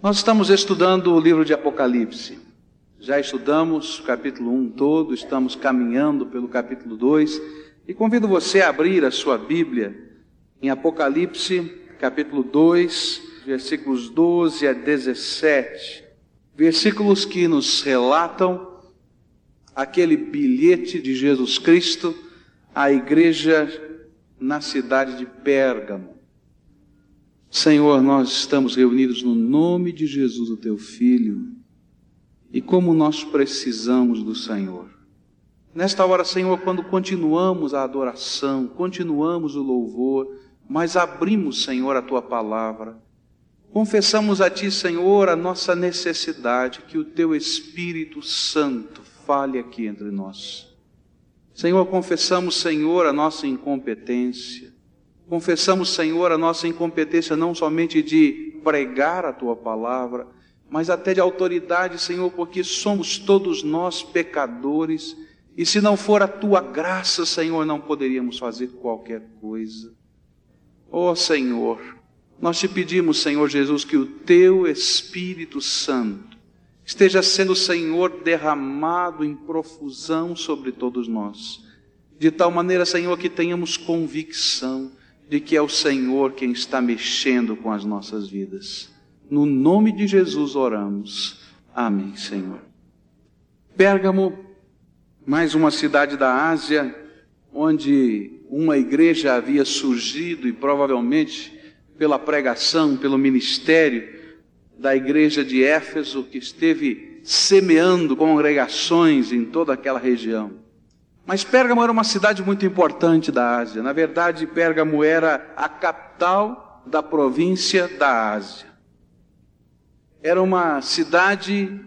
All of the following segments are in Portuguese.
Nós estamos estudando o livro de Apocalipse. Já estudamos o capítulo 1 todo, estamos caminhando pelo capítulo 2 e convido você a abrir a sua Bíblia em Apocalipse, capítulo 2, versículos 12 a 17. Versículos que nos relatam aquele bilhete de Jesus Cristo à igreja na cidade de Pérgamo. Senhor, nós estamos reunidos no nome de Jesus, o teu filho, e como nós precisamos do Senhor. Nesta hora, Senhor, quando continuamos a adoração, continuamos o louvor, mas abrimos, Senhor, a tua palavra, confessamos a ti, Senhor, a nossa necessidade que o teu Espírito Santo fale aqui entre nós. Senhor, confessamos, Senhor, a nossa incompetência, Confessamos, Senhor, a nossa incompetência não somente de pregar a tua palavra, mas até de autoridade, Senhor, porque somos todos nós pecadores, e se não for a tua graça, Senhor, não poderíamos fazer qualquer coisa. Ó oh, Senhor, nós te pedimos, Senhor Jesus, que o teu Espírito Santo esteja sendo, Senhor, derramado em profusão sobre todos nós, de tal maneira, Senhor, que tenhamos convicção de que é o Senhor quem está mexendo com as nossas vidas. No nome de Jesus oramos. Amém, Senhor. Pérgamo, mais uma cidade da Ásia, onde uma igreja havia surgido e provavelmente pela pregação, pelo ministério da igreja de Éfeso, que esteve semeando congregações em toda aquela região. Mas Pérgamo era uma cidade muito importante da Ásia. Na verdade, Pérgamo era a capital da província da Ásia. Era uma cidade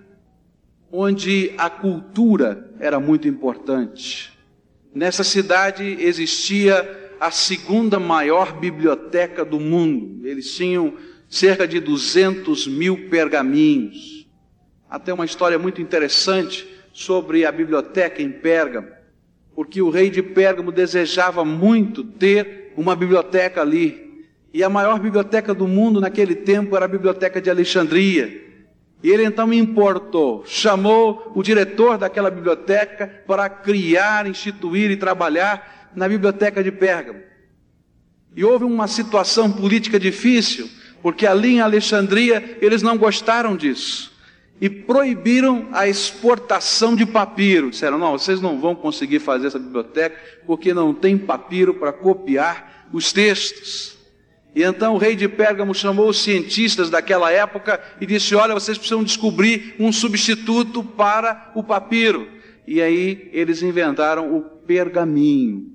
onde a cultura era muito importante. Nessa cidade existia a segunda maior biblioteca do mundo. Eles tinham cerca de 200 mil pergaminhos. Até uma história muito interessante sobre a biblioteca em Pérgamo porque o rei de Pérgamo desejava muito ter uma biblioteca ali. E a maior biblioteca do mundo naquele tempo era a biblioteca de Alexandria. E ele então importou, chamou o diretor daquela biblioteca para criar, instituir e trabalhar na biblioteca de Pérgamo. E houve uma situação política difícil, porque ali em Alexandria eles não gostaram disso e proibiram a exportação de papiro. Disseram: não, vocês não vão conseguir fazer essa biblioteca porque não tem papiro para copiar os textos. E então o rei de Pérgamo chamou os cientistas daquela época e disse: Olha, vocês precisam descobrir um substituto para o papiro. E aí eles inventaram o pergaminho,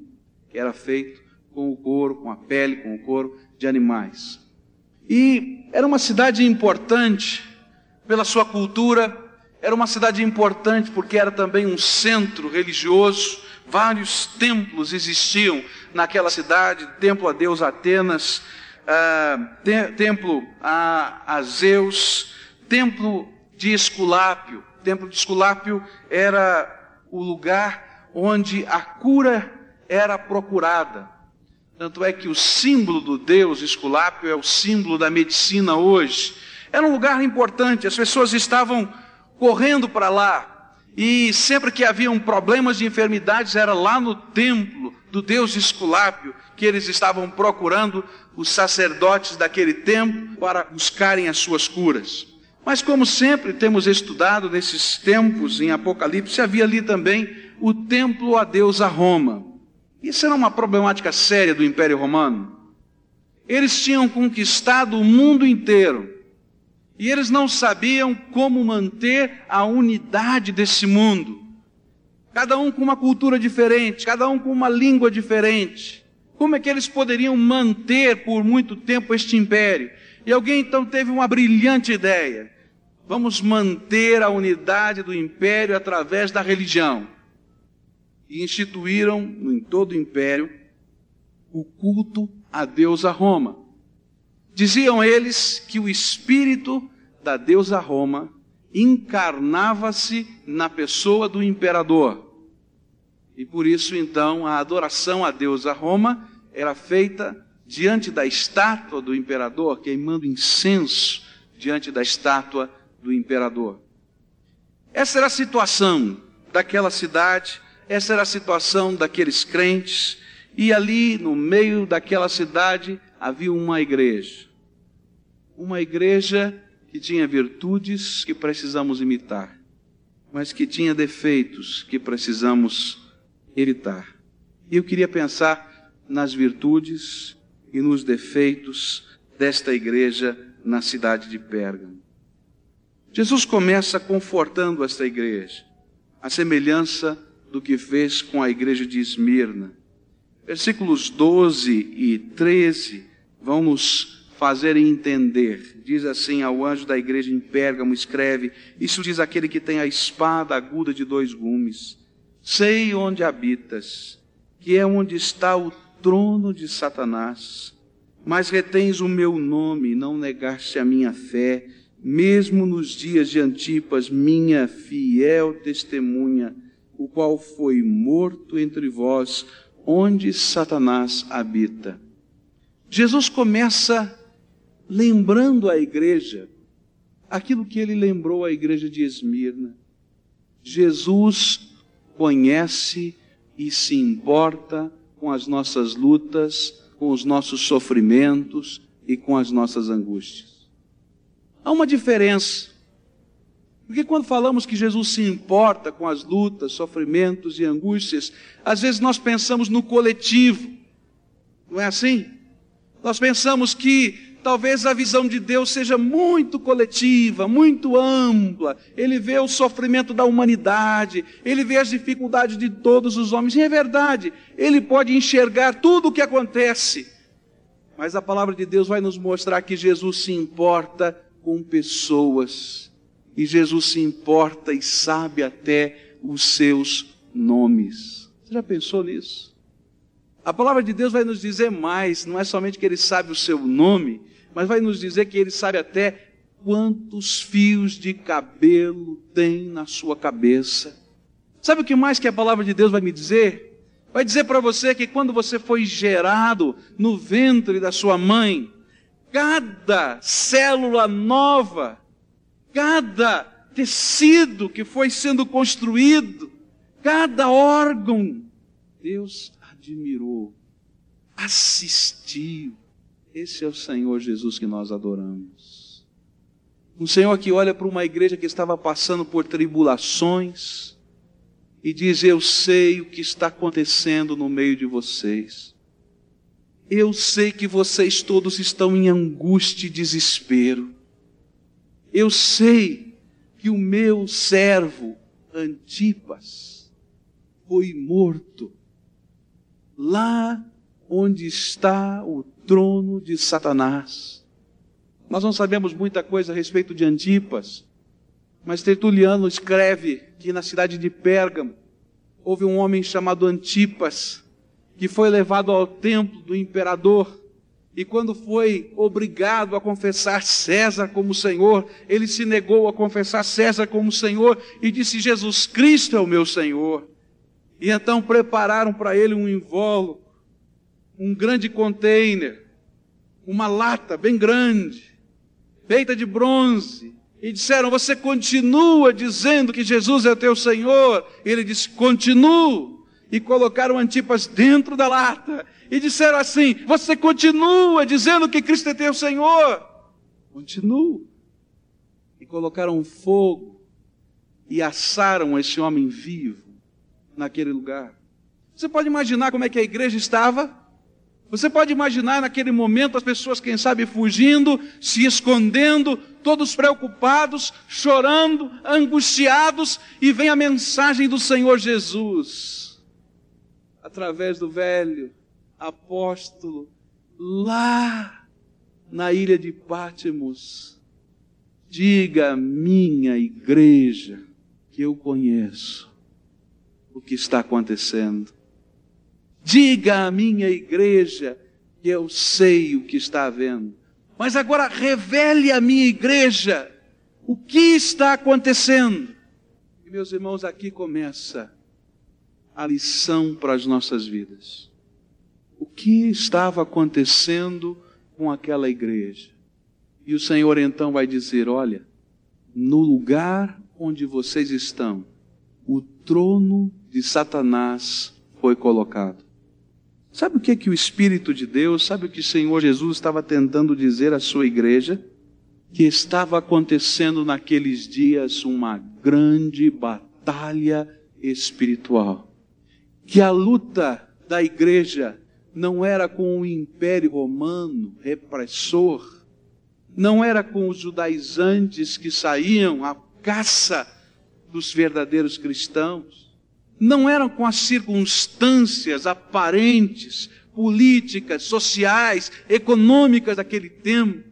que era feito com o couro, com a pele, com o couro de animais. E era uma cidade importante pela sua cultura, era uma cidade importante porque era também um centro religioso. Vários templos existiam naquela cidade: templo a Deus Atenas, uh, te templo a, a Zeus, templo de Esculápio. Templo de Esculápio era o lugar onde a cura era procurada. Tanto é que o símbolo do Deus Esculápio é o símbolo da medicina hoje. Era um lugar importante, as pessoas estavam correndo para lá. E sempre que haviam problemas de enfermidades, era lá no templo do Deus Esculápio que eles estavam procurando os sacerdotes daquele tempo para buscarem as suas curas. Mas, como sempre temos estudado nesses tempos em Apocalipse, havia ali também o templo a Deus a Roma. Isso era uma problemática séria do Império Romano. Eles tinham conquistado o mundo inteiro e eles não sabiam como manter a unidade desse mundo. Cada um com uma cultura diferente, cada um com uma língua diferente. Como é que eles poderiam manter por muito tempo este império? E alguém então teve uma brilhante ideia. Vamos manter a unidade do império através da religião. E instituíram em todo o império o culto a Deus a Roma. Diziam eles que o espírito da deusa Roma encarnava-se na pessoa do imperador. E por isso, então, a adoração à deusa Roma era feita diante da estátua do imperador, queimando incenso, diante da estátua do imperador. Essa era a situação daquela cidade, essa era a situação daqueles crentes, e ali no meio daquela cidade havia uma igreja. Uma igreja que tinha virtudes que precisamos imitar, mas que tinha defeitos que precisamos evitar. E eu queria pensar nas virtudes e nos defeitos desta igreja na cidade de Pérgamo. Jesus começa confortando esta igreja, a semelhança do que fez com a igreja de Esmirna. Versículos 12 e 13 vão nos fazer entender. Diz assim ao anjo da igreja em Pérgamo: escreve, isso diz aquele que tem a espada aguda de dois gumes. Sei onde habitas, que é onde está o trono de Satanás mas retens o meu nome, não negaste a minha fé, mesmo nos dias de Antipas, minha fiel testemunha, o qual foi morto entre vós, onde Satanás habita. Jesus começa lembrando à igreja aquilo que ele lembrou à igreja de Esmirna. Jesus conhece e se importa com as nossas lutas, com os nossos sofrimentos e com as nossas angústias. Há uma diferença. Porque quando falamos que Jesus se importa com as lutas, sofrimentos e angústias, às vezes nós pensamos no coletivo. Não é assim? Nós pensamos que talvez a visão de Deus seja muito coletiva, muito ampla. Ele vê o sofrimento da humanidade, ele vê as dificuldades de todos os homens. E é verdade, ele pode enxergar tudo o que acontece. Mas a palavra de Deus vai nos mostrar que Jesus se importa com pessoas. E Jesus se importa e sabe até os seus nomes. Você já pensou nisso? A palavra de Deus vai nos dizer mais, não é somente que ele sabe o seu nome, mas vai nos dizer que ele sabe até quantos fios de cabelo tem na sua cabeça. Sabe o que mais que a palavra de Deus vai me dizer? Vai dizer para você que quando você foi gerado no ventre da sua mãe, cada célula nova, cada tecido que foi sendo construído, cada órgão, Deus admirou, assistiu, esse é o Senhor Jesus que nós adoramos. Um Senhor que olha para uma igreja que estava passando por tribulações e diz: Eu sei o que está acontecendo no meio de vocês. Eu sei que vocês todos estão em angústia e desespero. Eu sei que o meu servo Antipas foi morto lá onde está o trono de Satanás. Nós não sabemos muita coisa a respeito de Antipas, mas Tertuliano escreve que na cidade de Pérgamo houve um homem chamado Antipas, que foi levado ao templo do imperador, e quando foi obrigado a confessar César como Senhor, ele se negou a confessar César como Senhor e disse: Jesus Cristo é o meu Senhor. E então prepararam para ele um invólucro um grande container, uma lata bem grande, feita de bronze, e disseram: Você continua dizendo que Jesus é teu Senhor? E ele disse: Continuo. E colocaram Antipas dentro da lata e disseram assim: Você continua dizendo que Cristo é teu Senhor? Continuo. E colocaram fogo e assaram esse homem vivo naquele lugar. Você pode imaginar como é que a igreja estava? Você pode imaginar naquele momento as pessoas, quem sabe, fugindo, se escondendo, todos preocupados, chorando, angustiados, e vem a mensagem do Senhor Jesus, através do velho apóstolo, lá na ilha de Pátimos. Diga à minha igreja que eu conheço o que está acontecendo. Diga à minha igreja que eu sei o que está havendo. Mas agora revele à minha igreja o que está acontecendo. E meus irmãos, aqui começa a lição para as nossas vidas. O que estava acontecendo com aquela igreja? E o Senhor então vai dizer: Olha, no lugar onde vocês estão, o trono de Satanás foi colocado. Sabe o que é que o Espírito de Deus, sabe o que o Senhor Jesus estava tentando dizer à sua igreja? Que estava acontecendo naqueles dias uma grande batalha espiritual. Que a luta da igreja não era com o império romano repressor, não era com os judaizantes que saíam à caça dos verdadeiros cristãos, não eram com as circunstâncias aparentes, políticas, sociais, econômicas daquele tempo,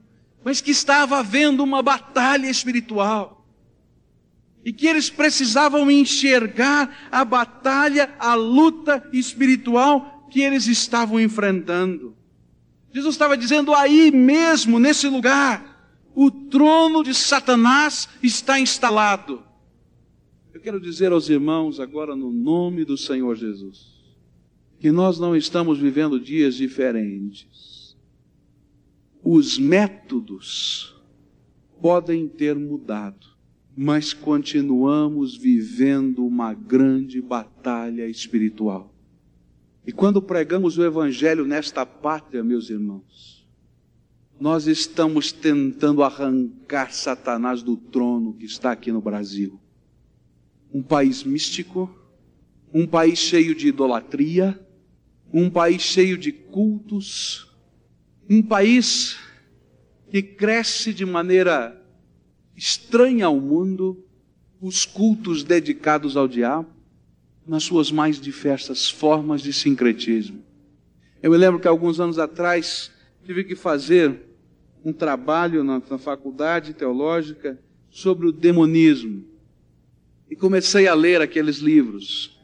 mas que estava havendo uma batalha espiritual. E que eles precisavam enxergar a batalha, a luta espiritual que eles estavam enfrentando. Jesus estava dizendo aí mesmo, nesse lugar, o trono de Satanás está instalado. Quero dizer aos irmãos agora, no nome do Senhor Jesus, que nós não estamos vivendo dias diferentes. Os métodos podem ter mudado, mas continuamos vivendo uma grande batalha espiritual. E quando pregamos o Evangelho nesta pátria, meus irmãos, nós estamos tentando arrancar Satanás do trono que está aqui no Brasil um país místico, um país cheio de idolatria, um país cheio de cultos, um país que cresce de maneira estranha ao mundo, os cultos dedicados ao diabo, nas suas mais diversas formas de sincretismo. Eu me lembro que alguns anos atrás tive que fazer um trabalho na, na faculdade teológica sobre o demonismo e comecei a ler aqueles livros.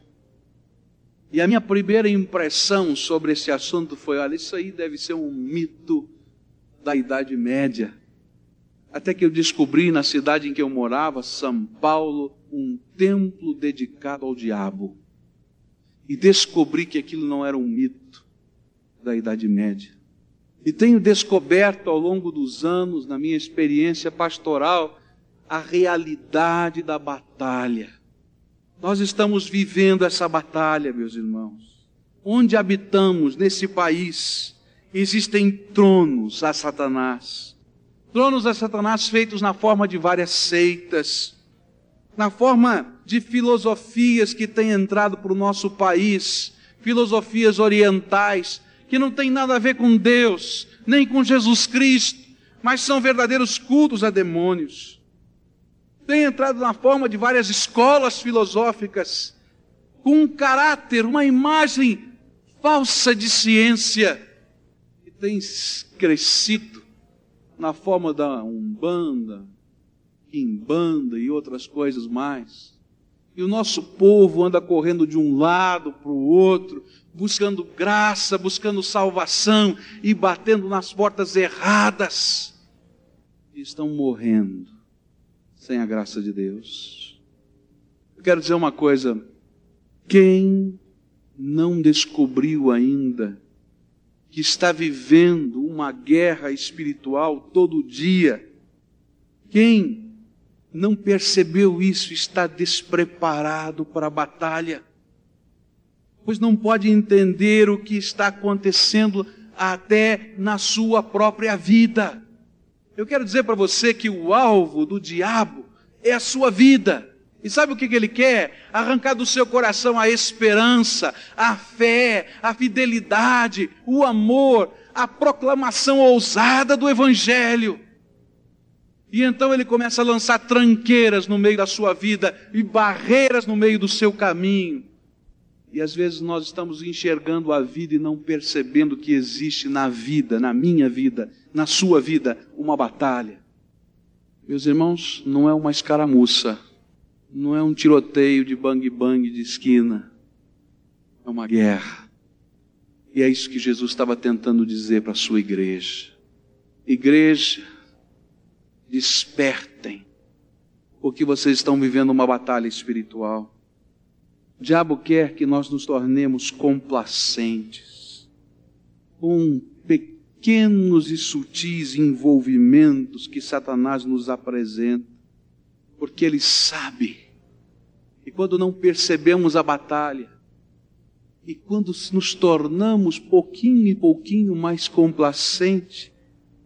E a minha primeira impressão sobre esse assunto foi: olha, isso aí deve ser um mito da Idade Média. Até que eu descobri na cidade em que eu morava, São Paulo, um templo dedicado ao diabo. E descobri que aquilo não era um mito da Idade Média. E tenho descoberto ao longo dos anos, na minha experiência pastoral, a realidade da batalha. Nós estamos vivendo essa batalha, meus irmãos. Onde habitamos nesse país, existem tronos a Satanás. Tronos a Satanás feitos na forma de várias seitas, na forma de filosofias que têm entrado para o nosso país, filosofias orientais, que não têm nada a ver com Deus, nem com Jesus Cristo, mas são verdadeiros cultos a demônios tem entrado na forma de várias escolas filosóficas, com um caráter, uma imagem falsa de ciência, e tem crescido na forma da Umbanda, Quimbanda e outras coisas mais. E o nosso povo anda correndo de um lado para o outro, buscando graça, buscando salvação e batendo nas portas erradas. E estão morrendo sem a graça de Deus. Eu quero dizer uma coisa: quem não descobriu ainda que está vivendo uma guerra espiritual todo dia, quem não percebeu isso está despreparado para a batalha, pois não pode entender o que está acontecendo até na sua própria vida. Eu quero dizer para você que o alvo do diabo é a sua vida. E sabe o que, ele quer? Arrancar do seu coração a esperança, a fé, a fidelidade, o amor, a proclamação ousada do Evangelho. E então ele começa a lançar tranqueiras no meio da sua vida e barreiras no meio do seu caminho. E às vezes nós estamos enxergando a vida e não percebendo que existe na vida, na minha vida, na sua vida uma batalha. Meus irmãos, não é uma escaramuça, não é um tiroteio de bang-bang de esquina, é uma guerra. E é isso que Jesus estava tentando dizer para a sua igreja. Igreja, despertem, porque vocês estão vivendo uma batalha espiritual. O diabo quer que nós nos tornemos complacentes, pequeno pequenos e sutis envolvimentos que Satanás nos apresenta, porque ele sabe. E quando não percebemos a batalha, e quando nos tornamos pouquinho e pouquinho mais complacente,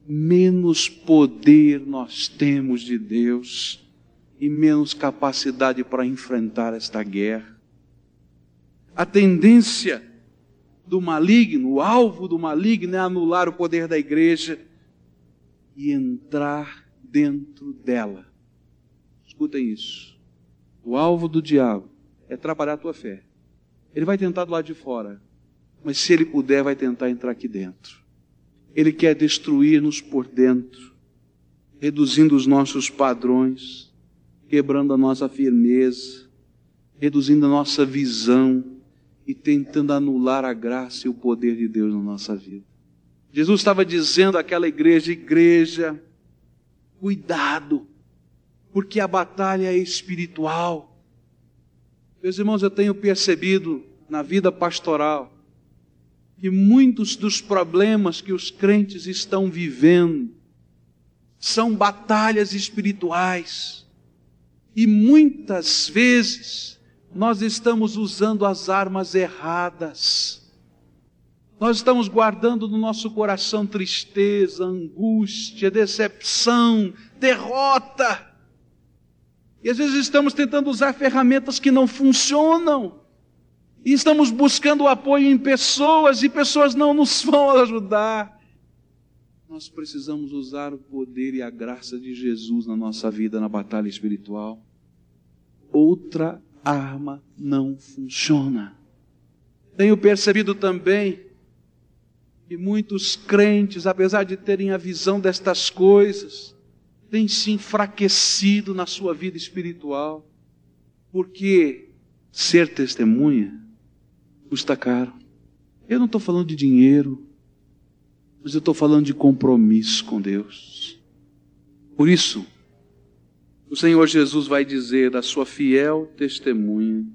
menos poder nós temos de Deus e menos capacidade para enfrentar esta guerra. A tendência do maligno, o alvo do maligno é anular o poder da igreja e entrar dentro dela. Escutem isso. O alvo do diabo é trabalhar a tua fé. Ele vai tentar do lado de fora, mas se ele puder, vai tentar entrar aqui dentro. Ele quer destruir-nos por dentro, reduzindo os nossos padrões, quebrando a nossa firmeza, reduzindo a nossa visão e tentando anular a graça e o poder de Deus na nossa vida. Jesus estava dizendo àquela igreja: igreja, cuidado, porque a batalha é espiritual. Meus irmãos, eu tenho percebido na vida pastoral que muitos dos problemas que os crentes estão vivendo são batalhas espirituais. E muitas vezes nós estamos usando as armas erradas. Nós estamos guardando no nosso coração tristeza, angústia, decepção, derrota. E às vezes estamos tentando usar ferramentas que não funcionam. E estamos buscando apoio em pessoas e pessoas não nos vão ajudar. Nós precisamos usar o poder e a graça de Jesus na nossa vida, na batalha espiritual. Outra arma não funciona. Tenho percebido também que muitos crentes, apesar de terem a visão destas coisas, tem se enfraquecido na sua vida espiritual, porque ser testemunha custa caro. Eu não estou falando de dinheiro, mas eu estou falando de compromisso com Deus. Por isso, o Senhor Jesus vai dizer da sua fiel testemunha: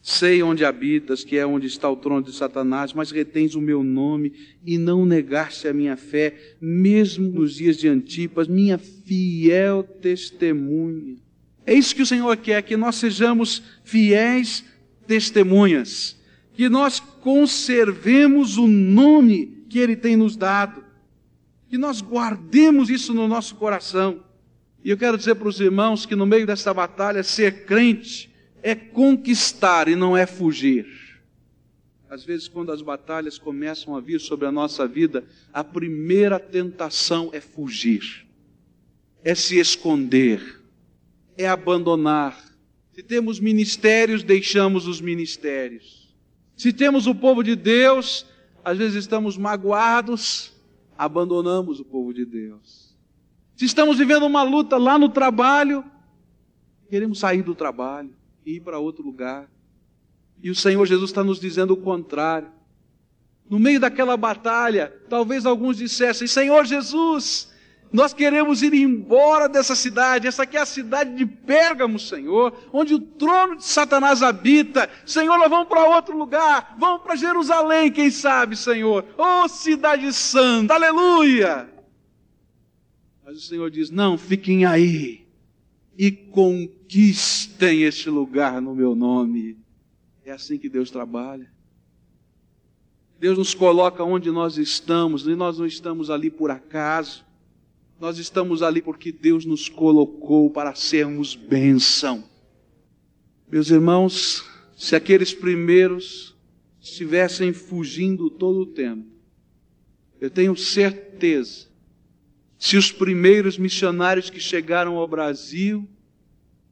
Sei onde habitas, que é onde está o trono de Satanás, mas retens o meu nome e não negaste a minha fé, mesmo nos dias de Antipas, minha fiel testemunha. É isso que o Senhor quer, que nós sejamos fiéis testemunhas, que nós conservemos o nome que Ele tem nos dado, que nós guardemos isso no nosso coração. E eu quero dizer para os irmãos que no meio dessa batalha, ser crente é conquistar e não é fugir. Às vezes, quando as batalhas começam a vir sobre a nossa vida, a primeira tentação é fugir, é se esconder, é abandonar. Se temos ministérios, deixamos os ministérios. Se temos o povo de Deus, às vezes estamos magoados, abandonamos o povo de Deus. Se estamos vivendo uma luta lá no trabalho, queremos sair do trabalho e ir para outro lugar. E o Senhor Jesus está nos dizendo o contrário. No meio daquela batalha, talvez alguns dissessem: Senhor Jesus, nós queremos ir embora dessa cidade. Essa aqui é a cidade de Pérgamo, Senhor, onde o trono de Satanás habita. Senhor, nós vamos para outro lugar. Vamos para Jerusalém, quem sabe, Senhor. Oh, cidade santa, aleluia. Mas o Senhor diz: Não, fiquem aí e conquistem este lugar no meu nome. É assim que Deus trabalha. Deus nos coloca onde nós estamos, e nós não estamos ali por acaso. Nós estamos ali porque Deus nos colocou para sermos bênção. Meus irmãos, se aqueles primeiros estivessem fugindo todo o tempo, eu tenho certeza se os primeiros missionários que chegaram ao Brasil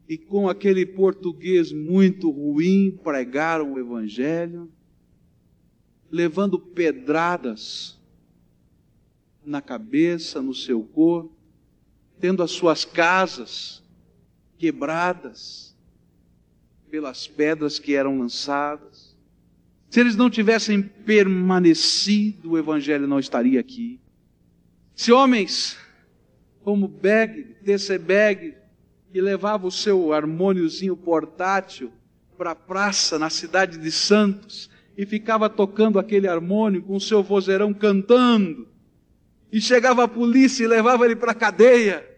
e com aquele português muito ruim pregaram o Evangelho, levando pedradas na cabeça, no seu corpo, tendo as suas casas quebradas pelas pedras que eram lançadas. Se eles não tivessem permanecido, o Evangelho não estaria aqui. Se homens como Beg, Beg, que levava o seu harmôniozinho portátil para a praça na cidade de Santos e ficava tocando aquele harmônio com o seu vozeirão cantando. E chegava a polícia e levava ele para a cadeia.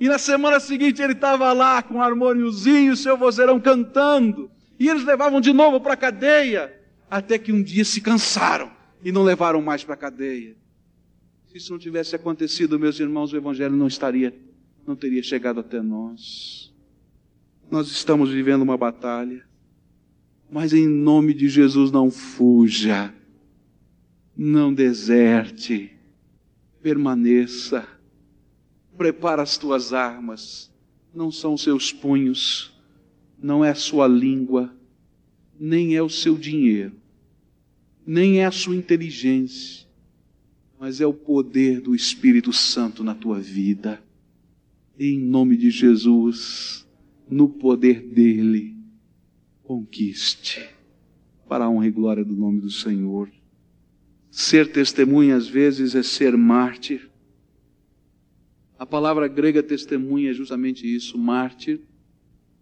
E na semana seguinte ele estava lá com um harmôniozinho, seu vozeirão cantando. E eles levavam de novo para a cadeia. Até que um dia se cansaram e não levaram mais para a cadeia. Se isso não tivesse acontecido, meus irmãos, o Evangelho não estaria, não teria chegado até nós. Nós estamos vivendo uma batalha, mas em nome de Jesus não fuja, não deserte, permaneça, prepara as tuas armas, não são seus punhos, não é a sua língua, nem é o seu dinheiro, nem é a sua inteligência, mas é o poder do Espírito Santo na tua vida. Em nome de Jesus, no poder dele, conquiste, para a honra e glória do nome do Senhor. Ser testemunha às vezes é ser mártir. A palavra grega testemunha é justamente isso, mártir,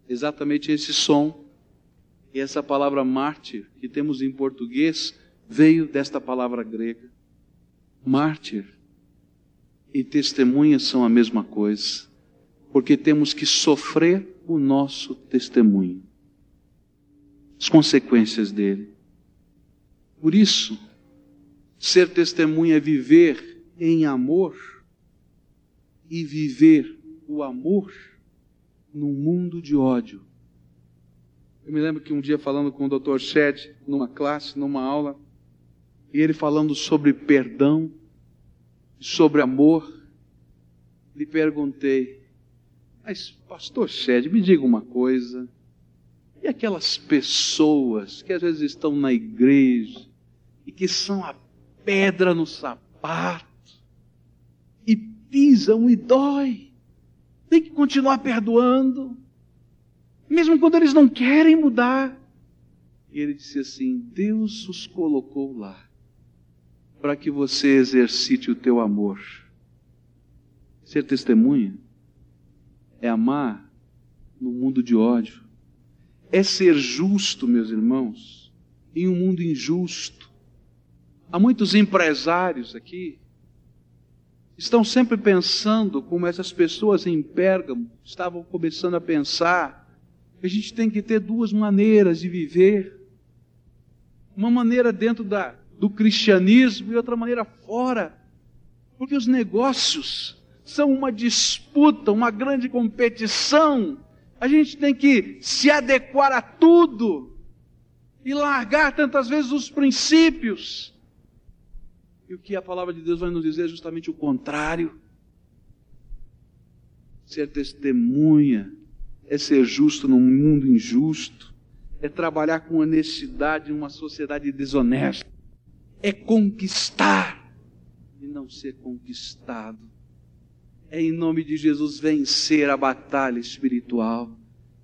exatamente esse som. E essa palavra mártir que temos em português veio desta palavra grega. Mártir e testemunha são a mesma coisa, porque temos que sofrer o nosso testemunho, as consequências dele. Por isso, ser testemunha é viver em amor e viver o amor num mundo de ódio. Eu me lembro que um dia falando com o Dr. Shed, numa classe, numa aula, e ele falando sobre perdão, sobre amor, lhe perguntei, mas pastor Shed, me diga uma coisa, e aquelas pessoas que às vezes estão na igreja e que são a pedra no sapato e pisam e dói, tem que continuar perdoando, mesmo quando eles não querem mudar. E ele disse assim: Deus os colocou lá para que você exercite o teu amor. Ser testemunha é amar no mundo de ódio, é ser justo, meus irmãos, em um mundo injusto. Há muitos empresários aqui estão sempre pensando como essas pessoas em Pérgamo estavam começando a pensar a gente tem que ter duas maneiras de viver. Uma maneira dentro da, do cristianismo e outra maneira fora. Porque os negócios são uma disputa, uma grande competição. A gente tem que se adequar a tudo e largar tantas vezes os princípios. E o que a palavra de Deus vai nos dizer é justamente o contrário. Ser testemunha é ser justo num mundo injusto, é trabalhar com honestidade numa sociedade desonesta, é conquistar e não ser conquistado. É em nome de Jesus vencer a batalha espiritual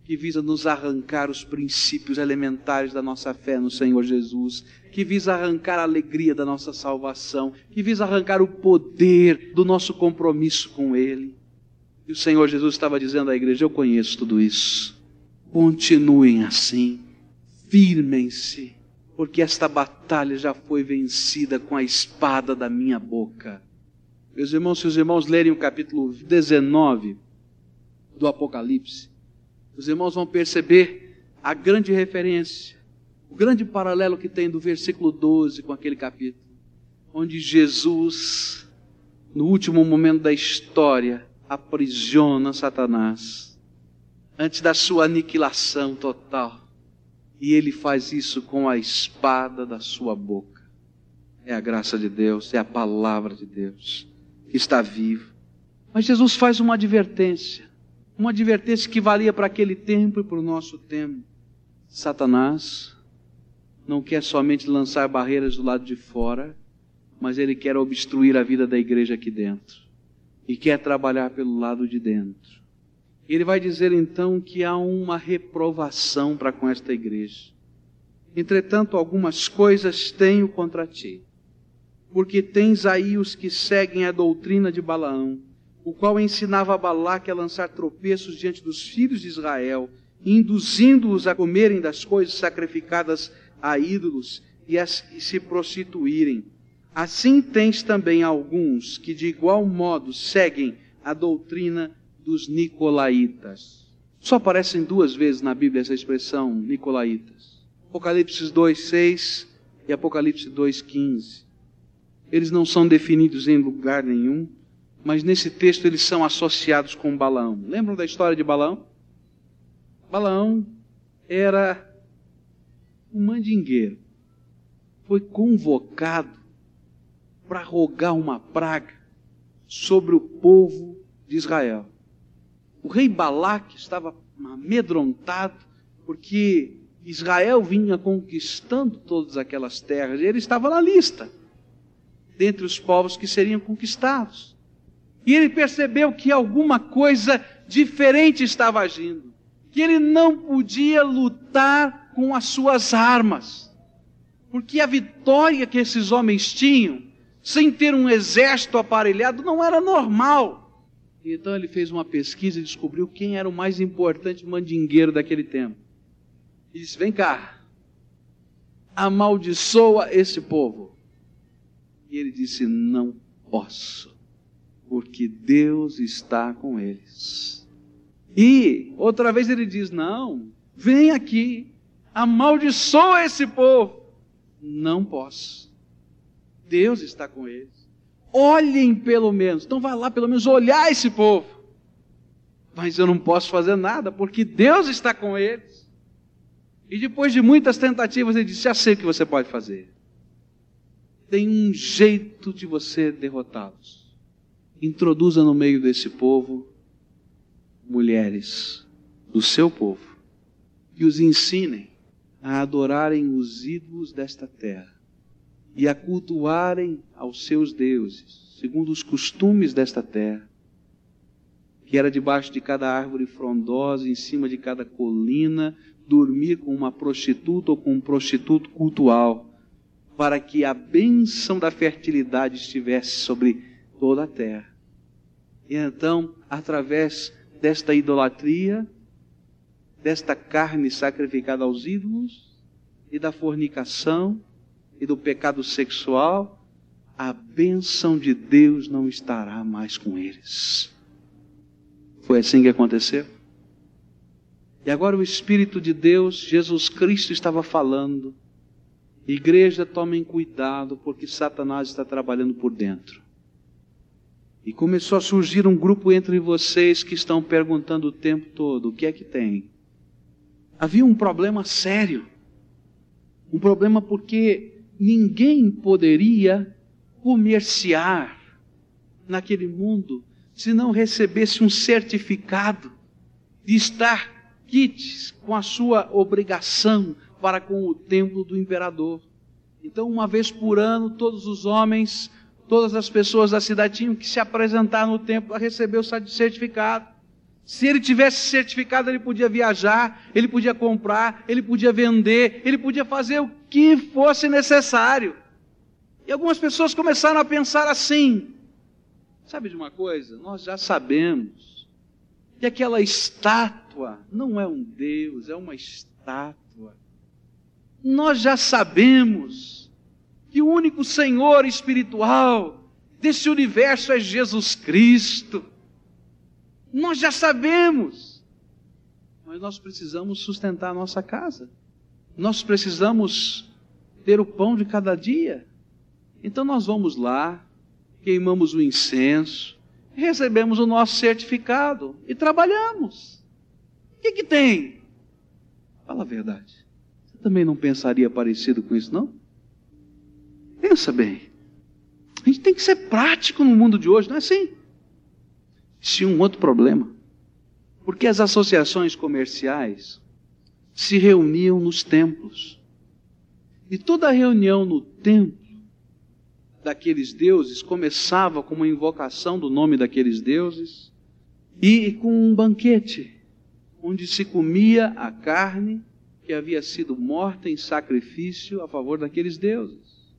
que visa nos arrancar os princípios elementares da nossa fé no Senhor Jesus, que visa arrancar a alegria da nossa salvação, que visa arrancar o poder do nosso compromisso com Ele. E o Senhor Jesus estava dizendo à igreja: Eu conheço tudo isso. Continuem assim, firmem-se, porque esta batalha já foi vencida com a espada da minha boca. Meus irmãos, se os irmãos lerem o capítulo 19 do Apocalipse, os irmãos vão perceber a grande referência, o grande paralelo que tem do versículo 12 com aquele capítulo, onde Jesus, no último momento da história, aprisiona Satanás antes da sua aniquilação total. E ele faz isso com a espada da sua boca. É a graça de Deus, é a palavra de Deus que está viva. Mas Jesus faz uma advertência, uma advertência que valia para aquele tempo e para o nosso tempo. Satanás não quer somente lançar barreiras do lado de fora, mas ele quer obstruir a vida da igreja aqui dentro e quer trabalhar pelo lado de dentro. Ele vai dizer então que há uma reprovação para com esta igreja. Entretanto, algumas coisas tenho contra ti, porque tens aí os que seguem a doutrina de Balaão, o qual ensinava a Balaque a lançar tropeços diante dos filhos de Israel, induzindo-os a comerem das coisas sacrificadas a ídolos e a se prostituírem Assim tens também alguns que de igual modo seguem a doutrina dos nicolaítas. Só aparecem duas vezes na Bíblia essa expressão, nicolaítas. Apocalipse 2:6 e Apocalipse 2:15. Eles não são definidos em lugar nenhum, mas nesse texto eles são associados com Balaão. Lembram da história de Balaão? Balaão era um mandingueiro. Foi convocado para rogar uma praga sobre o povo de Israel. O rei Balaque estava amedrontado porque Israel vinha conquistando todas aquelas terras e ele estava na lista dentre os povos que seriam conquistados. E ele percebeu que alguma coisa diferente estava agindo, que ele não podia lutar com as suas armas, porque a vitória que esses homens tinham, sem ter um exército aparelhado, não era normal. E então ele fez uma pesquisa e descobriu quem era o mais importante mandingueiro daquele tempo. E disse: Vem cá, amaldiçoa esse povo. E ele disse: Não posso, porque Deus está com eles. E outra vez ele diz: Não, vem aqui, amaldiçoa esse povo. Não posso. Deus está com eles. Olhem pelo menos. Então vai lá pelo menos olhar esse povo. Mas eu não posso fazer nada, porque Deus está com eles. E depois de muitas tentativas, ele disse: Já sei o que você pode fazer tem um jeito de você derrotá-los. Introduza no meio desse povo mulheres do seu povo que os ensinem a adorarem os ídolos desta terra e a cultuarem aos seus deuses, segundo os costumes desta terra, que era debaixo de cada árvore frondosa, em cima de cada colina, dormir com uma prostituta ou com um prostituto cultual para que a bênção da fertilidade estivesse sobre toda a terra. E então, através desta idolatria, desta carne sacrificada aos ídolos, e da fornicação, e do pecado sexual, a bênção de Deus não estará mais com eles. Foi assim que aconteceu. E agora o Espírito de Deus, Jesus Cristo, estava falando Igreja, tomem cuidado, porque Satanás está trabalhando por dentro. E começou a surgir um grupo entre vocês que estão perguntando o tempo todo: o que é que tem? Havia um problema sério. Um problema porque ninguém poderia comerciar naquele mundo se não recebesse um certificado de estar quites com a sua obrigação para com o templo do imperador. Então, uma vez por ano, todos os homens, todas as pessoas da cidade tinham que se apresentar no templo para receber o certificado. Se ele tivesse certificado, ele podia viajar, ele podia comprar, ele podia vender, ele podia fazer o que fosse necessário. E algumas pessoas começaram a pensar assim: sabe de uma coisa? Nós já sabemos que aquela estátua não é um Deus, é uma estátua nós já sabemos que o único Senhor espiritual desse universo é Jesus Cristo. Nós já sabemos, mas nós precisamos sustentar a nossa casa. Nós precisamos ter o pão de cada dia. Então nós vamos lá, queimamos o incenso, recebemos o nosso certificado e trabalhamos. O que, que tem? Fala a verdade também não pensaria parecido com isso, não? Pensa bem. A gente tem que ser prático no mundo de hoje, não é assim? Se um outro problema. Porque as associações comerciais se reuniam nos templos. E toda reunião no templo daqueles deuses começava com uma invocação do nome daqueles deuses e com um banquete onde se comia a carne que havia sido morta em sacrifício a favor daqueles deuses.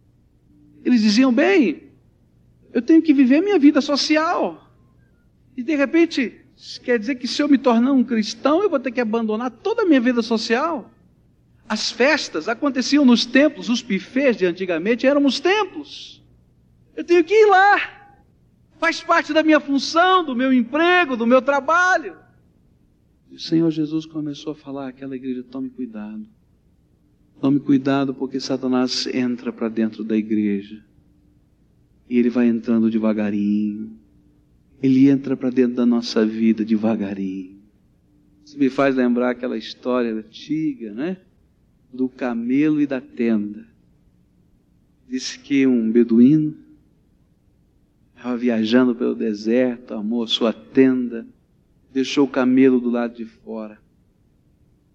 Eles diziam: bem, eu tenho que viver minha vida social. E de repente, quer dizer que se eu me tornar um cristão, eu vou ter que abandonar toda a minha vida social. As festas aconteciam nos templos, os bufês de antigamente eram os templos. Eu tenho que ir lá. Faz parte da minha função, do meu emprego, do meu trabalho. E o Senhor Jesus começou a falar àquela igreja: tome cuidado. Tome cuidado, porque Satanás entra para dentro da igreja. E ele vai entrando devagarinho. Ele entra para dentro da nossa vida devagarinho. Isso me faz lembrar aquela história antiga, né? Do camelo e da tenda. Disse que um beduíno estava viajando pelo deserto, armou a sua tenda, deixou o camelo do lado de fora.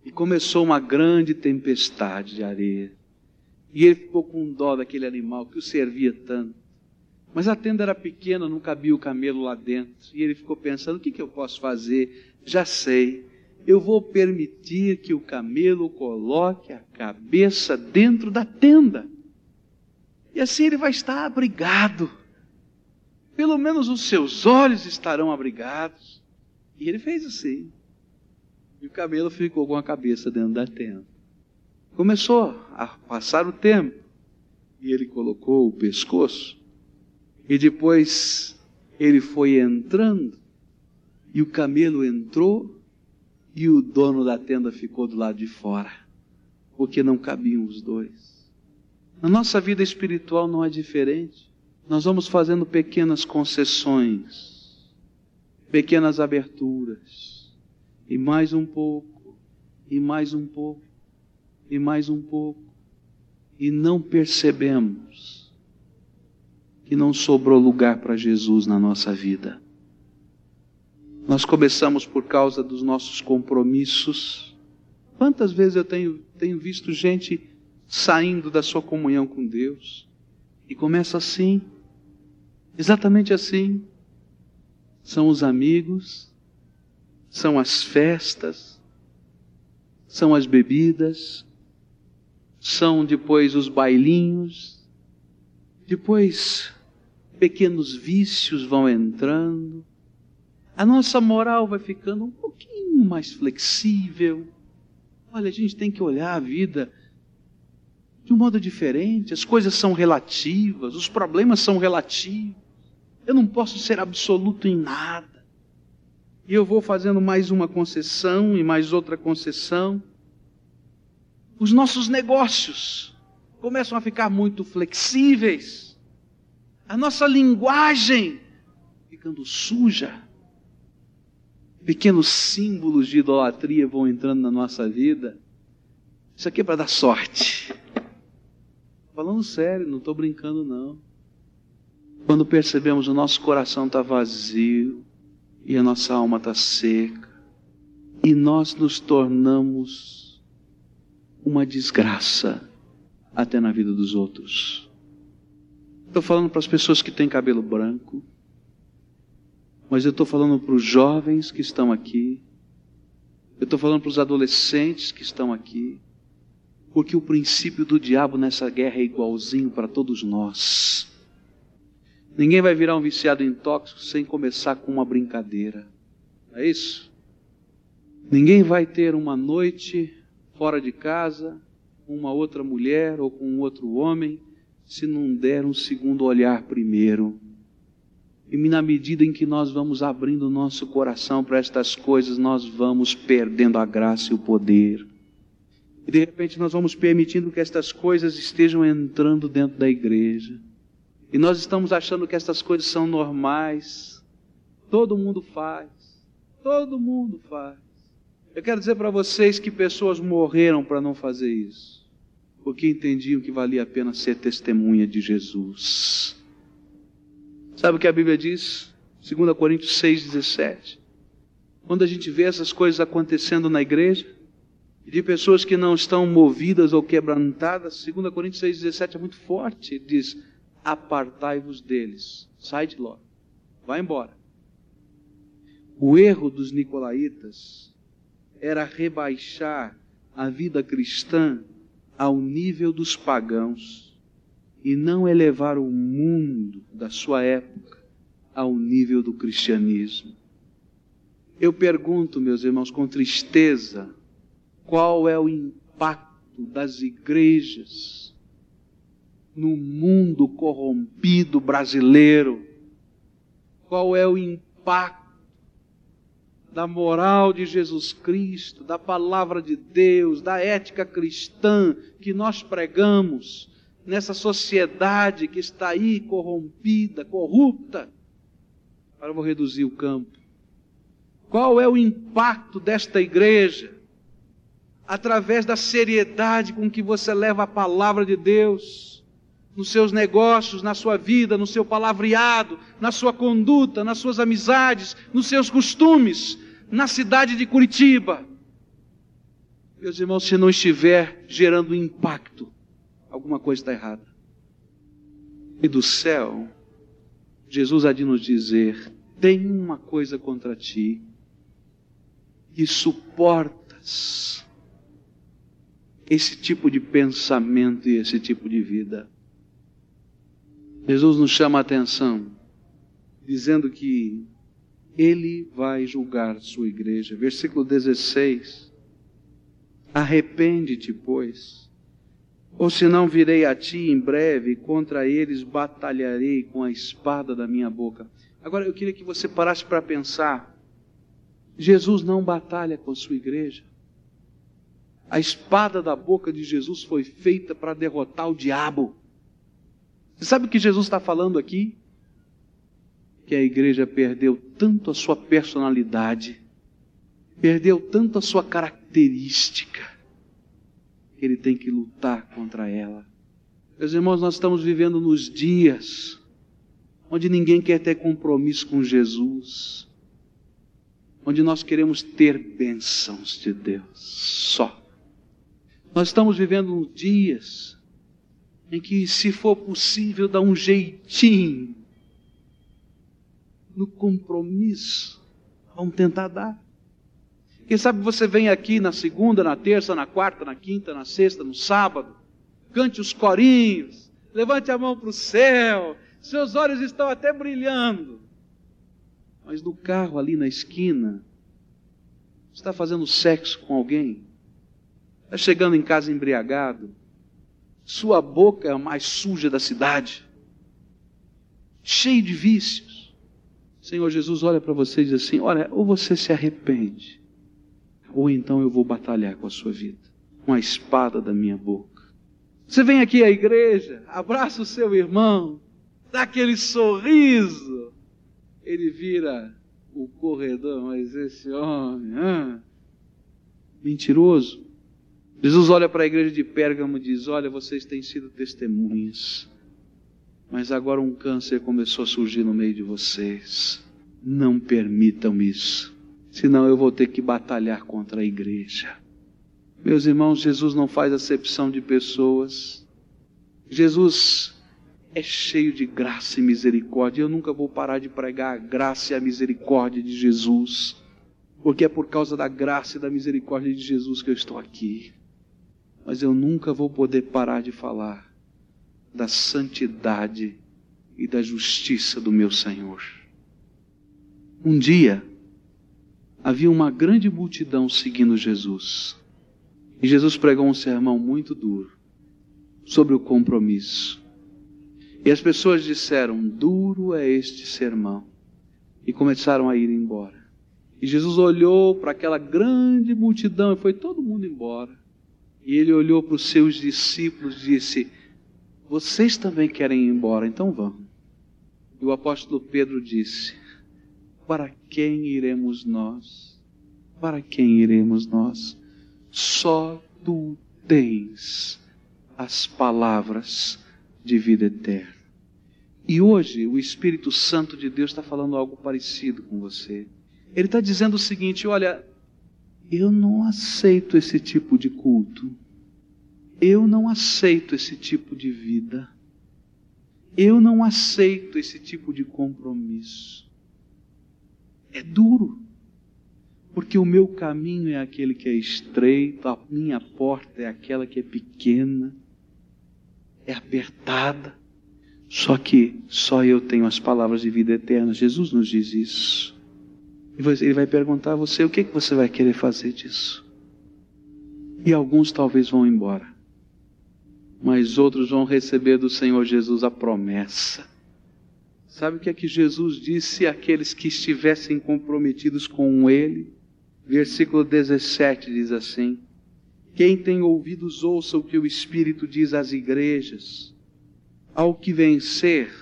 E começou uma grande tempestade de areia. E ele ficou com dó daquele animal que o servia tanto. Mas a tenda era pequena, não cabia o camelo lá dentro. E ele ficou pensando: o que, que eu posso fazer? Já sei. Eu vou permitir que o camelo coloque a cabeça dentro da tenda. E assim ele vai estar abrigado. Pelo menos os seus olhos estarão abrigados. E ele fez assim. E o camelo ficou com a cabeça dentro da tenda. Começou a passar o tempo. E ele colocou o pescoço. E depois ele foi entrando. E o camelo entrou. E o dono da tenda ficou do lado de fora. Porque não cabiam os dois. Na nossa vida espiritual não é diferente. Nós vamos fazendo pequenas concessões, pequenas aberturas, e mais um pouco, e mais um pouco, e mais um pouco, e não percebemos que não sobrou lugar para Jesus na nossa vida. Nós começamos por causa dos nossos compromissos. Quantas vezes eu tenho, tenho visto gente saindo da sua comunhão com Deus. E começa assim, exatamente assim. São os amigos, são as festas, são as bebidas, são depois os bailinhos, depois pequenos vícios vão entrando, a nossa moral vai ficando um pouquinho mais flexível. Olha, a gente tem que olhar a vida de um modo diferente. As coisas são relativas, os problemas são relativos. Eu não posso ser absoluto em nada. E eu vou fazendo mais uma concessão e mais outra concessão. Os nossos negócios começam a ficar muito flexíveis. A nossa linguagem ficando suja. Pequenos símbolos de idolatria vão entrando na nossa vida. Isso aqui é para dar sorte. Falando sério, não estou brincando não. Quando percebemos o nosso coração está vazio e a nossa alma está seca e nós nos tornamos uma desgraça até na vida dos outros. Estou falando para as pessoas que têm cabelo branco, mas eu estou falando para os jovens que estão aqui, eu estou falando para os adolescentes que estão aqui, porque o princípio do diabo nessa guerra é igualzinho para todos nós. Ninguém vai virar um viciado em tóxico sem começar com uma brincadeira. É isso? Ninguém vai ter uma noite fora de casa com uma outra mulher ou com um outro homem se não der um segundo olhar primeiro. E na medida em que nós vamos abrindo o nosso coração para estas coisas, nós vamos perdendo a graça e o poder. E de repente nós vamos permitindo que estas coisas estejam entrando dentro da igreja. E nós estamos achando que estas coisas são normais. Todo mundo faz. Todo mundo faz. Eu quero dizer para vocês que pessoas morreram para não fazer isso. Porque entendiam que valia a pena ser testemunha de Jesus. Sabe o que a Bíblia diz? 2 Coríntios 6,17. Quando a gente vê essas coisas acontecendo na igreja, e de pessoas que não estão movidas ou quebrantadas. 2 Coríntios 6,17 é muito forte. Ele diz: Apartai-vos deles, sai de lá, vai embora. O erro dos nicolaítas era rebaixar a vida cristã ao nível dos pagãos e não elevar o mundo da sua época ao nível do cristianismo. Eu pergunto, meus irmãos, com tristeza, qual é o impacto das igrejas no mundo corrompido brasileiro? Qual é o impacto da moral de Jesus Cristo, da palavra de Deus, da ética cristã que nós pregamos nessa sociedade que está aí corrompida, corrupta? Agora eu vou reduzir o campo. Qual é o impacto desta igreja? Através da seriedade com que você leva a palavra de Deus, nos seus negócios, na sua vida, no seu palavreado, na sua conduta, nas suas amizades, nos seus costumes, na cidade de Curitiba. Meus irmãos, se não estiver gerando impacto, alguma coisa está errada. E do céu, Jesus há de nos dizer: tem uma coisa contra ti, e suportas esse tipo de pensamento e esse tipo de vida. Jesus nos chama a atenção, dizendo que Ele vai julgar sua igreja. Versículo 16: Arrepende-te, pois, ou senão virei a ti em breve, e contra eles batalharei com a espada da minha boca. Agora eu queria que você parasse para pensar Jesus não batalha com a sua igreja. A espada da boca de Jesus foi feita para derrotar o diabo. Você sabe o que Jesus está falando aqui? Que a igreja perdeu tanto a sua personalidade, perdeu tanto a sua característica, que ele tem que lutar contra ela. Meus irmãos, nós estamos vivendo nos dias onde ninguém quer ter compromisso com Jesus onde nós queremos ter bênçãos de Deus só. Nós estamos vivendo dias em que, se for possível, dá um jeitinho no compromisso. Vamos tentar dar. Quem sabe você vem aqui na segunda, na terça, na quarta, na quinta, na sexta, no sábado, cante os corinhos, levante a mão para o céu, seus olhos estão até brilhando. Mas no carro ali na esquina, está fazendo sexo com alguém, está chegando em casa embriagado, sua boca é a mais suja da cidade, cheio de vícios. Senhor Jesus olha para você e diz assim: Olha, ou você se arrepende, ou então eu vou batalhar com a sua vida, com a espada da minha boca. Você vem aqui à igreja, abraça o seu irmão, dá aquele sorriso, ele vira o corredor, mas esse homem, ah, mentiroso. Jesus olha para a igreja de Pérgamo e diz: Olha, vocês têm sido testemunhas, mas agora um câncer começou a surgir no meio de vocês. Não permitam isso, senão eu vou ter que batalhar contra a igreja. Meus irmãos, Jesus não faz acepção de pessoas. Jesus é cheio de graça e misericórdia. Eu nunca vou parar de pregar a graça e a misericórdia de Jesus, porque é por causa da graça e da misericórdia de Jesus que eu estou aqui. Mas eu nunca vou poder parar de falar da santidade e da justiça do meu Senhor. Um dia, havia uma grande multidão seguindo Jesus. E Jesus pregou um sermão muito duro sobre o compromisso. E as pessoas disseram: Duro é este sermão. E começaram a ir embora. E Jesus olhou para aquela grande multidão e foi todo mundo embora. E ele olhou para os seus discípulos e disse: Vocês também querem ir embora, então vão. E o apóstolo Pedro disse: Para quem iremos nós? Para quem iremos nós? Só tu tens as palavras de vida eterna. E hoje o Espírito Santo de Deus está falando algo parecido com você. Ele está dizendo o seguinte: olha, eu não aceito esse tipo de culto. Eu não aceito esse tipo de vida. Eu não aceito esse tipo de compromisso. É duro. Porque o meu caminho é aquele que é estreito, a minha porta é aquela que é pequena é apertada. Só que só eu tenho as palavras de vida eterna. Jesus nos diz isso. E ele vai perguntar a você: o que, que você vai querer fazer disso? E alguns talvez vão embora. Mas outros vão receber do Senhor Jesus a promessa. Sabe o que é que Jesus disse àqueles que estivessem comprometidos com Ele? Versículo 17 diz assim: Quem tem ouvidos, ouça o que o Espírito diz às igrejas. Ao que vencer,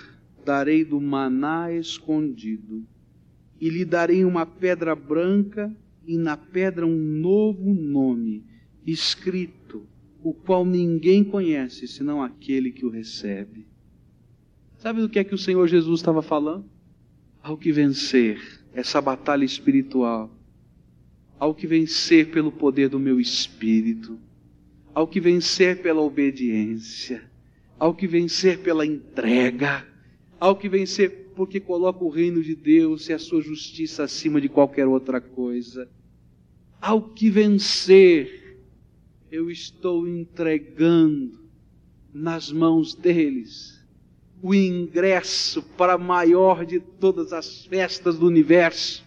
darei do maná escondido, e lhe darei uma pedra branca, e na pedra um novo nome, escrito, o qual ninguém conhece senão aquele que o recebe. Sabe do que é que o Senhor Jesus estava falando? Ao que vencer essa batalha espiritual, ao que vencer pelo poder do meu espírito, ao que vencer pela obediência, ao que vencer pela entrega, ao que vencer porque coloca o reino de Deus e a sua justiça acima de qualquer outra coisa. Ao que vencer, eu estou entregando nas mãos deles o ingresso para a maior de todas as festas do universo.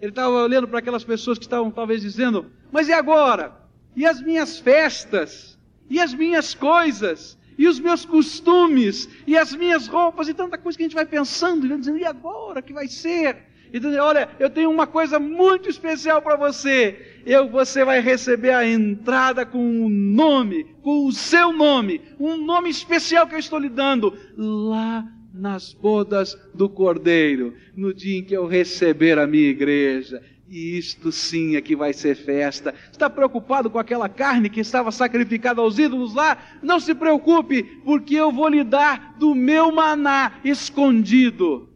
Ele estava olhando para aquelas pessoas que estavam talvez dizendo: Mas e agora? E as minhas festas? E as minhas coisas? E os meus costumes? E as minhas roupas? E tanta coisa que a gente vai pensando, e dizendo: E agora? que vai ser? E dizendo: Olha, eu tenho uma coisa muito especial para você eu, você vai receber a entrada com um nome, com o seu nome, um nome especial que eu estou lhe dando, lá nas bodas do Cordeiro, no dia em que eu receber a minha igreja. E isto sim é que vai ser festa. Está preocupado com aquela carne que estava sacrificada aos ídolos lá? Não se preocupe, porque eu vou lhe dar do meu maná escondido,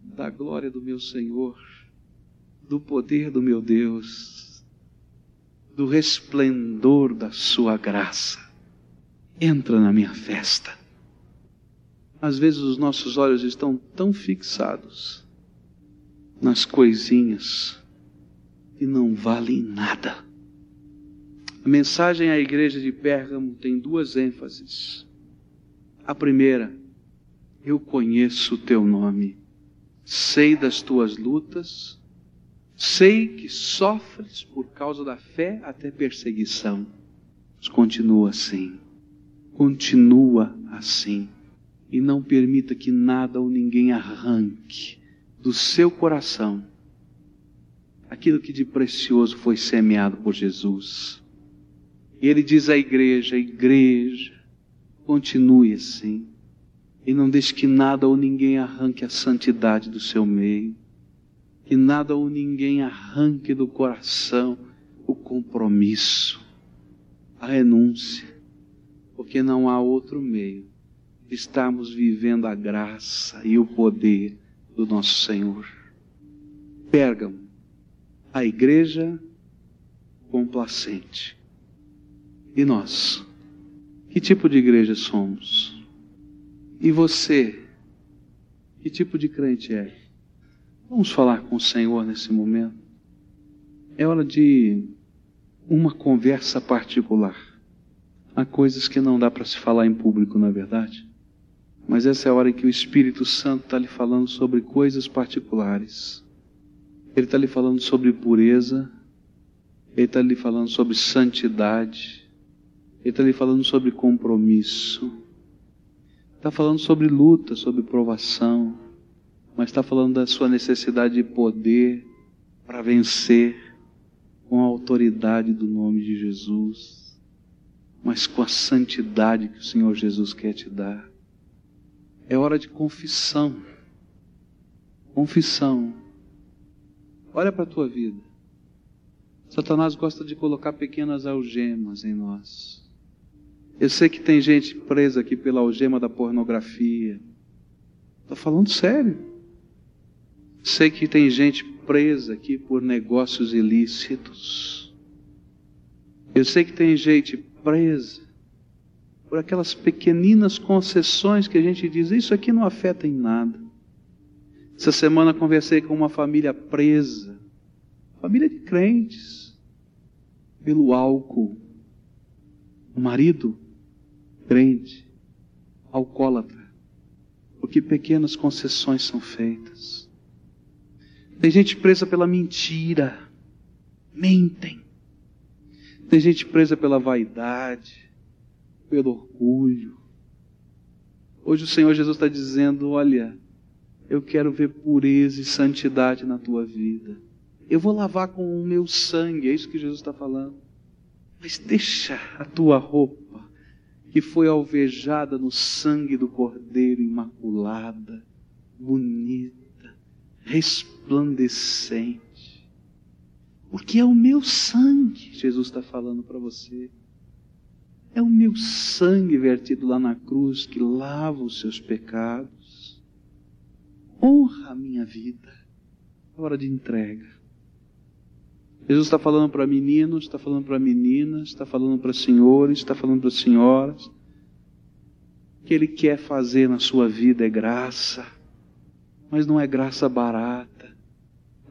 da glória do meu Senhor, do poder do meu Deus do resplendor da Sua graça. Entra na minha festa. Às vezes os nossos olhos estão tão fixados nas coisinhas que não valem nada. A mensagem à igreja de Pérgamo tem duas ênfases. A primeira, eu conheço o teu nome, sei das tuas lutas Sei que sofres por causa da fé até perseguição. Mas continua assim. Continua assim. E não permita que nada ou ninguém arranque do seu coração aquilo que de precioso foi semeado por Jesus. E ele diz à igreja: igreja, continue assim. E não deixe que nada ou ninguém arranque a santidade do seu meio que nada ou ninguém arranque do coração o compromisso, a renúncia, porque não há outro meio de estarmos vivendo a graça e o poder do nosso Senhor. Pérgamo, a igreja complacente. E nós? Que tipo de igreja somos? E você? Que tipo de crente é? Vamos falar com o Senhor nesse momento. É hora de uma conversa particular. Há coisas que não dá para se falar em público, na é verdade. Mas essa é a hora em que o Espírito Santo está lhe falando sobre coisas particulares. Ele está lhe falando sobre pureza. Ele está lhe falando sobre santidade. Ele está lhe falando sobre compromisso. Está falando sobre luta, sobre provação mas está falando da sua necessidade de poder para vencer com a autoridade do nome de Jesus, mas com a santidade que o Senhor Jesus quer te dar. É hora de confissão. Confissão. Olha para a tua vida. Satanás gosta de colocar pequenas algemas em nós. Eu sei que tem gente presa aqui pela algema da pornografia. Estou falando sério. Sei que tem gente presa aqui por negócios ilícitos. Eu sei que tem gente presa por aquelas pequeninas concessões que a gente diz, isso aqui não afeta em nada. Essa semana conversei com uma família presa, família de crentes, pelo álcool. O marido, crente, alcoólatra, porque pequenas concessões são feitas. Tem gente presa pela mentira. Mentem. Tem gente presa pela vaidade, pelo orgulho. Hoje o Senhor Jesus está dizendo: Olha, eu quero ver pureza e santidade na tua vida. Eu vou lavar com o meu sangue, é isso que Jesus está falando. Mas deixa a tua roupa, que foi alvejada no sangue do Cordeiro, imaculada, bonita, resplandecente. Porque é o meu sangue, Jesus está falando para você. É o meu sangue vertido lá na cruz que lava os seus pecados. Honra a minha vida. É hora de entrega. Jesus está falando para meninos, está falando para meninas, está falando para senhores, está falando para senhoras. O que Ele quer fazer na sua vida é graça, mas não é graça barata,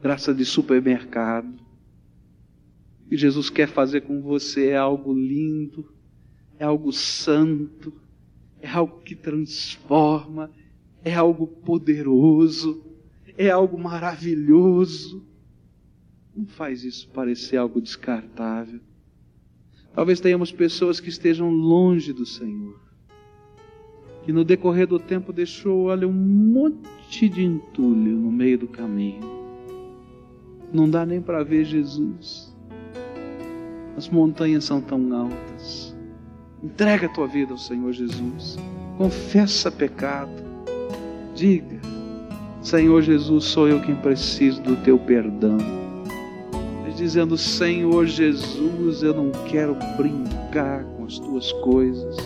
graça de supermercado. O que Jesus quer fazer com você é algo lindo, é algo santo, é algo que transforma, é algo poderoso, é algo maravilhoso. Não faz isso parecer algo descartável. Talvez tenhamos pessoas que estejam longe do Senhor, que no decorrer do tempo deixou, olha, um monte de entulho no meio do caminho. Não dá nem para ver Jesus. As montanhas são tão altas. Entrega a tua vida ao Senhor Jesus. Confessa pecado. Diga: Senhor Jesus, sou eu quem preciso do teu perdão. Dizendo: Senhor Jesus, eu não quero brincar com as tuas coisas.